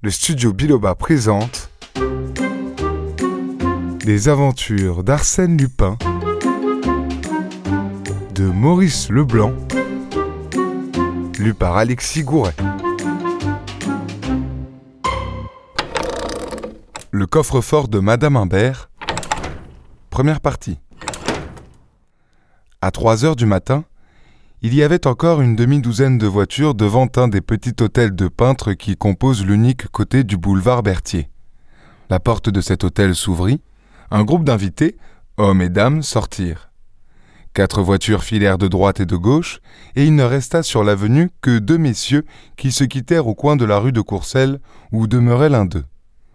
le studio Biloba présente Les aventures d'Arsène Lupin de Maurice Leblanc, lu par Alexis Gouret. Le coffre-fort de Madame Imbert, première partie. À 3 heures du matin, il y avait encore une demi-douzaine de voitures devant un des petits hôtels de peintres qui composent l'unique côté du boulevard Berthier. La porte de cet hôtel s'ouvrit, un groupe d'invités, hommes et dames, sortirent. Quatre voitures filèrent de droite et de gauche, et il ne resta sur l'avenue que deux messieurs qui se quittèrent au coin de la rue de Courcelles, où demeurait l'un d'eux.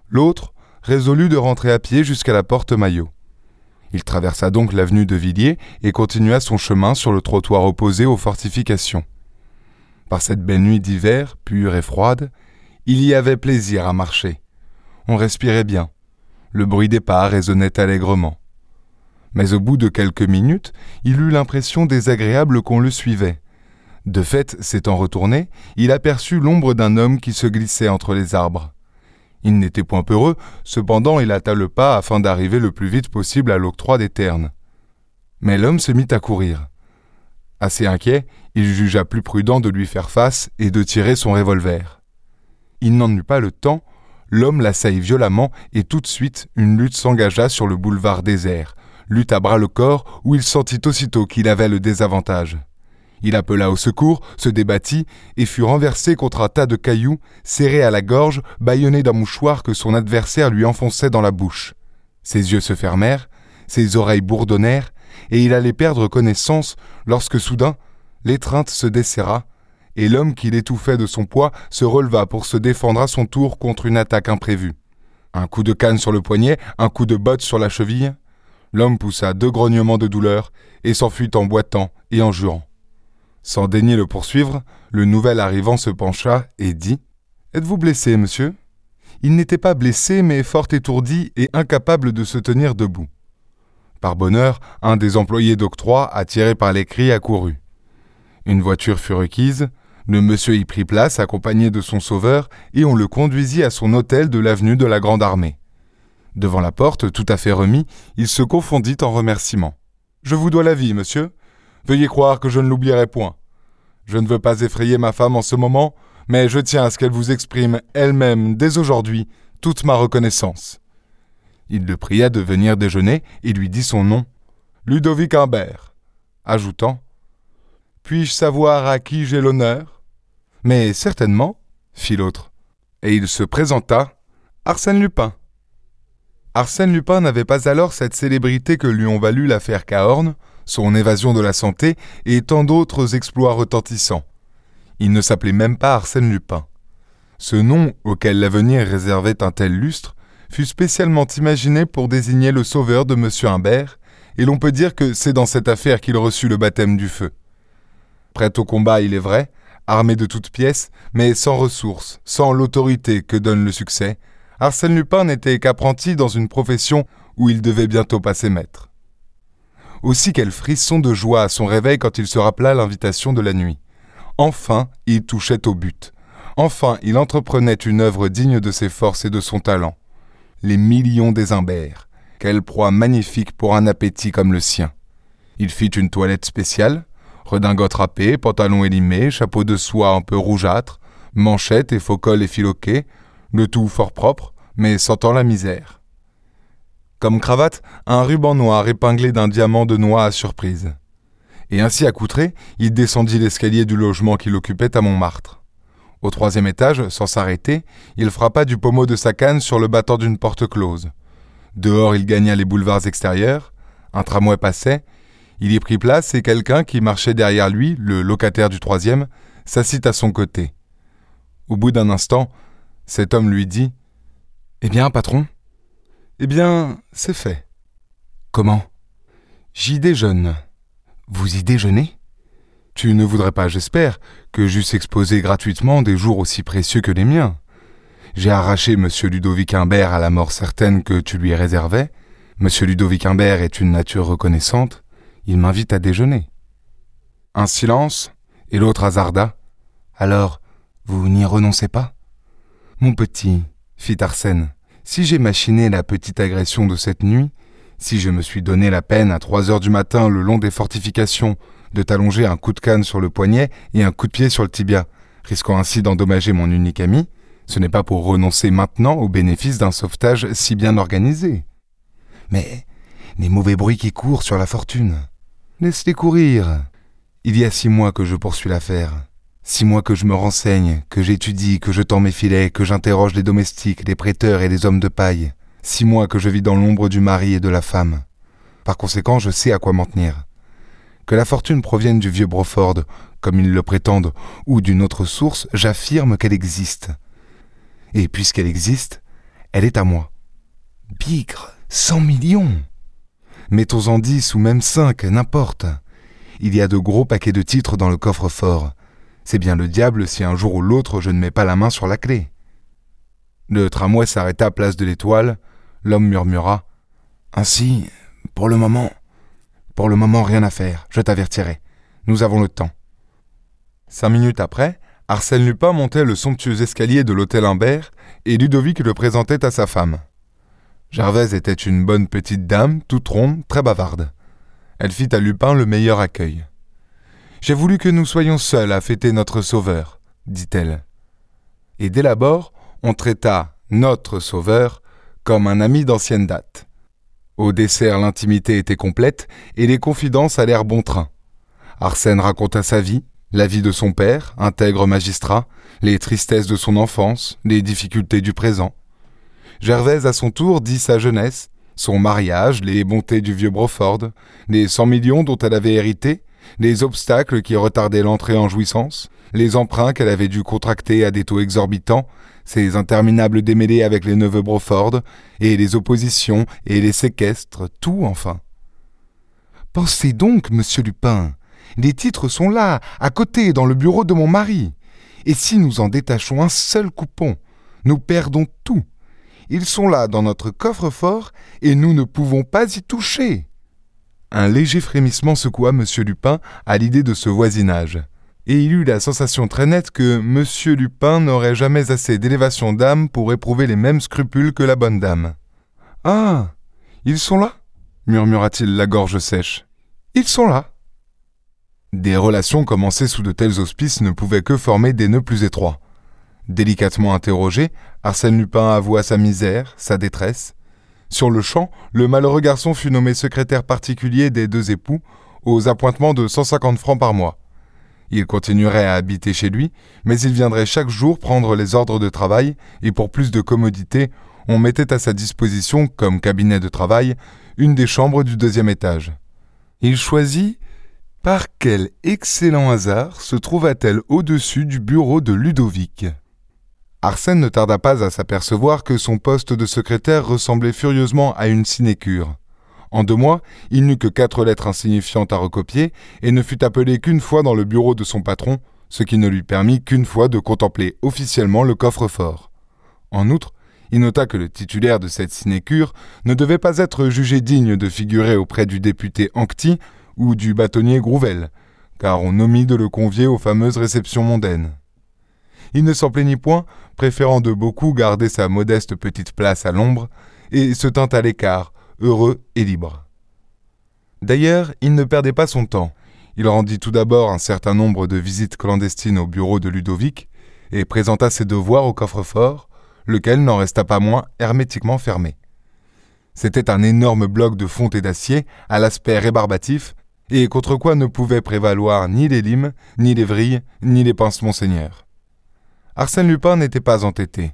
L'autre résolut de rentrer à pied jusqu'à la porte Maillot. Il traversa donc l'avenue de Villiers et continua son chemin sur le trottoir opposé aux fortifications. Par cette belle nuit d'hiver, pure et froide, il y avait plaisir à marcher. On respirait bien. Le bruit des pas résonnait allègrement. Mais au bout de quelques minutes, il eut l'impression désagréable qu'on le suivait. De fait, s'étant retourné, il aperçut l'ombre d'un homme qui se glissait entre les arbres. Il n'était point peureux, cependant il hâta le pas afin d'arriver le plus vite possible à l'octroi des ternes. Mais l'homme se mit à courir. Assez inquiet, il jugea plus prudent de lui faire face et de tirer son revolver. Il n'en eut pas le temps, l'homme l'assaillit violemment et tout de suite une lutte s'engagea sur le boulevard désert, lutte à bras le corps où il sentit aussitôt qu'il avait le désavantage. Il appela au secours, se débattit et fut renversé contre un tas de cailloux, serré à la gorge, bâillonné d'un mouchoir que son adversaire lui enfonçait dans la bouche. Ses yeux se fermèrent, ses oreilles bourdonnèrent, et il allait perdre connaissance lorsque soudain l'étreinte se desserra, et l'homme qui l'étouffait de son poids se releva pour se défendre à son tour contre une attaque imprévue. Un coup de canne sur le poignet, un coup de botte sur la cheville. L'homme poussa deux grognements de douleur et s'enfuit en boitant et en jurant. Sans daigner le poursuivre, le nouvel arrivant se pencha et dit Êtes-vous blessé, monsieur? Il n'était pas blessé, mais fort étourdi et incapable de se tenir debout. Par bonheur, un des employés d'octroi, attiré par les cris, accourut. Une voiture fut requise, le monsieur y prit place accompagné de son sauveur, et on le conduisit à son hôtel de l'avenue de la Grande Armée. Devant la porte, tout à fait remis, il se confondit en remerciements. Je vous dois la vie, monsieur. Veuillez croire que je ne l'oublierai point. Je ne veux pas effrayer ma femme en ce moment, mais je tiens à ce qu'elle vous exprime elle-même dès aujourd'hui toute ma reconnaissance. Il le pria de venir déjeuner et lui dit son nom, Ludovic Imbert, ajoutant Puis-je savoir à qui j'ai l'honneur? Mais certainement, fit l'autre. Et il se présenta Arsène Lupin. Arsène Lupin n'avait pas alors cette célébrité que lui ont valu l'affaire Cahorn, son évasion de la santé et tant d'autres exploits retentissants. Il ne s'appelait même pas Arsène Lupin. Ce nom, auquel l'avenir réservait un tel lustre, fut spécialement imaginé pour désigner le sauveur de M. Imbert, et l'on peut dire que c'est dans cette affaire qu'il reçut le baptême du feu. Prêt au combat, il est vrai, armé de toutes pièces, mais sans ressources, sans l'autorité que donne le succès, Arsène Lupin n'était qu'apprenti dans une profession où il devait bientôt passer maître. Aussi quel frisson de joie à son réveil quand il se rappela l'invitation de la nuit. Enfin, il touchait au but. Enfin, il entreprenait une œuvre digne de ses forces et de son talent. Les millions des imbères. Quelle proie magnifique pour un appétit comme le sien. Il fit une toilette spéciale, redingote râpée, pantalon élimé, chapeau de soie un peu rougeâtre, manchettes et faux col effiloqués, le tout fort propre, mais sentant la misère. Comme cravate, un ruban noir épinglé d'un diamant de noix à surprise. Et ainsi accoutré, il descendit l'escalier du logement qu'il occupait à Montmartre. Au troisième étage, sans s'arrêter, il frappa du pommeau de sa canne sur le battant d'une porte close. Dehors, il gagna les boulevards extérieurs. Un tramway passait. Il y prit place et quelqu'un qui marchait derrière lui, le locataire du troisième, s'assit à son côté. Au bout d'un instant, cet homme lui dit Eh bien, patron eh bien, c'est fait. Comment? J'y déjeune. Vous y déjeunez? Tu ne voudrais pas, j'espère, que j'eusse exposé gratuitement des jours aussi précieux que les miens. J'ai arraché M. Ludovic Imbert à la mort certaine que tu lui réservais. M. Ludovic Imbert est une nature reconnaissante. Il m'invite à déjeuner. Un silence, et l'autre hasarda. Alors, vous n'y renoncez pas? Mon petit, fit Arsène, si j'ai machiné la petite agression de cette nuit, si je me suis donné la peine à trois heures du matin le long des fortifications de t'allonger un coup de canne sur le poignet et un coup de pied sur le tibia, risquant ainsi d'endommager mon unique ami, ce n'est pas pour renoncer maintenant au bénéfice d'un sauvetage si bien organisé. Mais les mauvais bruits qui courent sur la fortune. Laisse-les courir. Il y a six mois que je poursuis l'affaire. Six mois que je me renseigne, que j'étudie, que je tends mes filets, que j'interroge les domestiques, les prêteurs et les hommes de paille. Six mois que je vis dans l'ombre du mari et de la femme. Par conséquent, je sais à quoi m'en tenir. Que la fortune provienne du vieux Broford, comme ils le prétendent, ou d'une autre source, j'affirme qu'elle existe. Et puisqu'elle existe, elle est à moi. Bigre, cent millions. Mettons-en dix ou même cinq, n'importe. Il y a de gros paquets de titres dans le coffre-fort. C'est bien le diable si un jour ou l'autre je ne mets pas la main sur la clé. Le tramway s'arrêta place de l'étoile. L'homme murmura. Ainsi, pour le moment. Pour le moment, rien à faire, je t'avertirai. Nous avons le temps. Cinq minutes après, Arsène Lupin montait le somptueux escalier de l'hôtel Imbert et Ludovic le présentait à sa femme. Gervaise était une bonne petite dame, toute ronde, très bavarde. Elle fit à Lupin le meilleur accueil. J'ai voulu que nous soyons seuls à fêter notre Sauveur, dit-elle. Et dès l'abord, on traita notre Sauveur comme un ami d'ancienne date. Au dessert, l'intimité était complète et les confidences allèrent bon train. Arsène raconta sa vie, la vie de son père, intègre magistrat, les tristesses de son enfance, les difficultés du présent. Gervaise à son tour dit sa jeunesse, son mariage, les bontés du vieux Broford, les cent millions dont elle avait hérité, les obstacles qui retardaient l'entrée en jouissance, les emprunts qu'elle avait dû contracter à des taux exorbitants, ses interminables démêlés avec les neveux Broford, et les oppositions et les séquestres, tout enfin. Pensez donc, monsieur Lupin, les titres sont là, à côté, dans le bureau de mon mari. Et si nous en détachons un seul coupon, nous perdons tout. Ils sont là dans notre coffre-fort et nous ne pouvons pas y toucher. Un léger frémissement secoua M. Lupin à l'idée de ce voisinage, et il eut la sensation très nette que M. Lupin n'aurait jamais assez d'élévation d'âme pour éprouver les mêmes scrupules que la bonne dame. Ah. Ils sont là murmura-t-il la gorge sèche. Ils sont là. Des relations commencées sous de tels auspices ne pouvaient que former des nœuds plus étroits. Délicatement interrogé, Arsène Lupin avoua sa misère, sa détresse, sur le champ, le malheureux garçon fut nommé secrétaire particulier des deux époux, aux appointements de 150 francs par mois. Il continuerait à habiter chez lui, mais il viendrait chaque jour prendre les ordres de travail, et pour plus de commodité, on mettait à sa disposition, comme cabinet de travail, une des chambres du deuxième étage. Il choisit par quel excellent hasard se trouva-t-elle au-dessus du bureau de Ludovic? Arsène ne tarda pas à s'apercevoir que son poste de secrétaire ressemblait furieusement à une sinécure. En deux mois, il n'eut que quatre lettres insignifiantes à recopier et ne fut appelé qu'une fois dans le bureau de son patron, ce qui ne lui permit qu'une fois de contempler officiellement le coffre-fort. En outre, il nota que le titulaire de cette sinécure ne devait pas être jugé digne de figurer auprès du député Ancty ou du bâtonnier Grouvel, car on omit de le convier aux fameuses réceptions mondaines. Il ne s'en plaignit point, préférant de beaucoup garder sa modeste petite place à l'ombre, et se tint à l'écart, heureux et libre. D'ailleurs, il ne perdait pas son temps. Il rendit tout d'abord un certain nombre de visites clandestines au bureau de Ludovic, et présenta ses devoirs au coffre-fort, lequel n'en resta pas moins hermétiquement fermé. C'était un énorme bloc de fonte et d'acier, à l'aspect rébarbatif, et contre quoi ne pouvaient prévaloir ni les limes, ni les vrilles, ni les pinces Monseigneur. Arsène Lupin n'était pas entêté.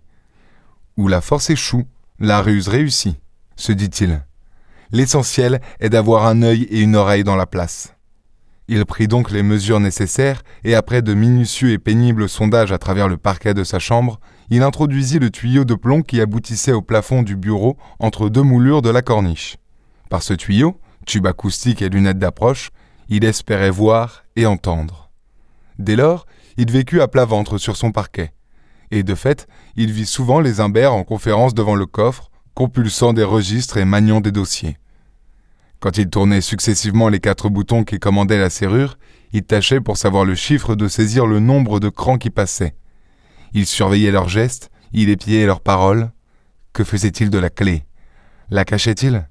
Où la force échoue, la ruse réussit, se dit-il. L'essentiel est d'avoir un œil et une oreille dans la place. Il prit donc les mesures nécessaires et après de minutieux et pénibles sondages à travers le parquet de sa chambre, il introduisit le tuyau de plomb qui aboutissait au plafond du bureau entre deux moulures de la corniche. Par ce tuyau, tube acoustique et lunettes d'approche, il espérait voir et entendre. Dès lors, il vécut à plat ventre sur son parquet. Et de fait, il vit souvent les Imbert en conférence devant le coffre, compulsant des registres et maniant des dossiers. Quand il tournait successivement les quatre boutons qui commandaient la serrure, il tâchait pour savoir le chiffre de saisir le nombre de crans qui passaient. Il surveillait leurs gestes, Il épiait leurs paroles. Que faisait-il de la clé? La cachait-il?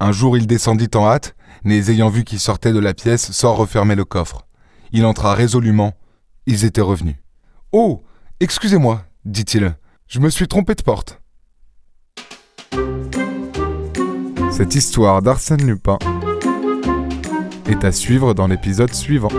Un jour il descendit en hâte, les ayant vus qui sortaient de la pièce sans refermer le coffre. Il entra résolument. Ils étaient revenus. Oh Excusez-moi, dit-il. Je me suis trompé de porte. Cette histoire d'Arsène Lupin est à suivre dans l'épisode suivant.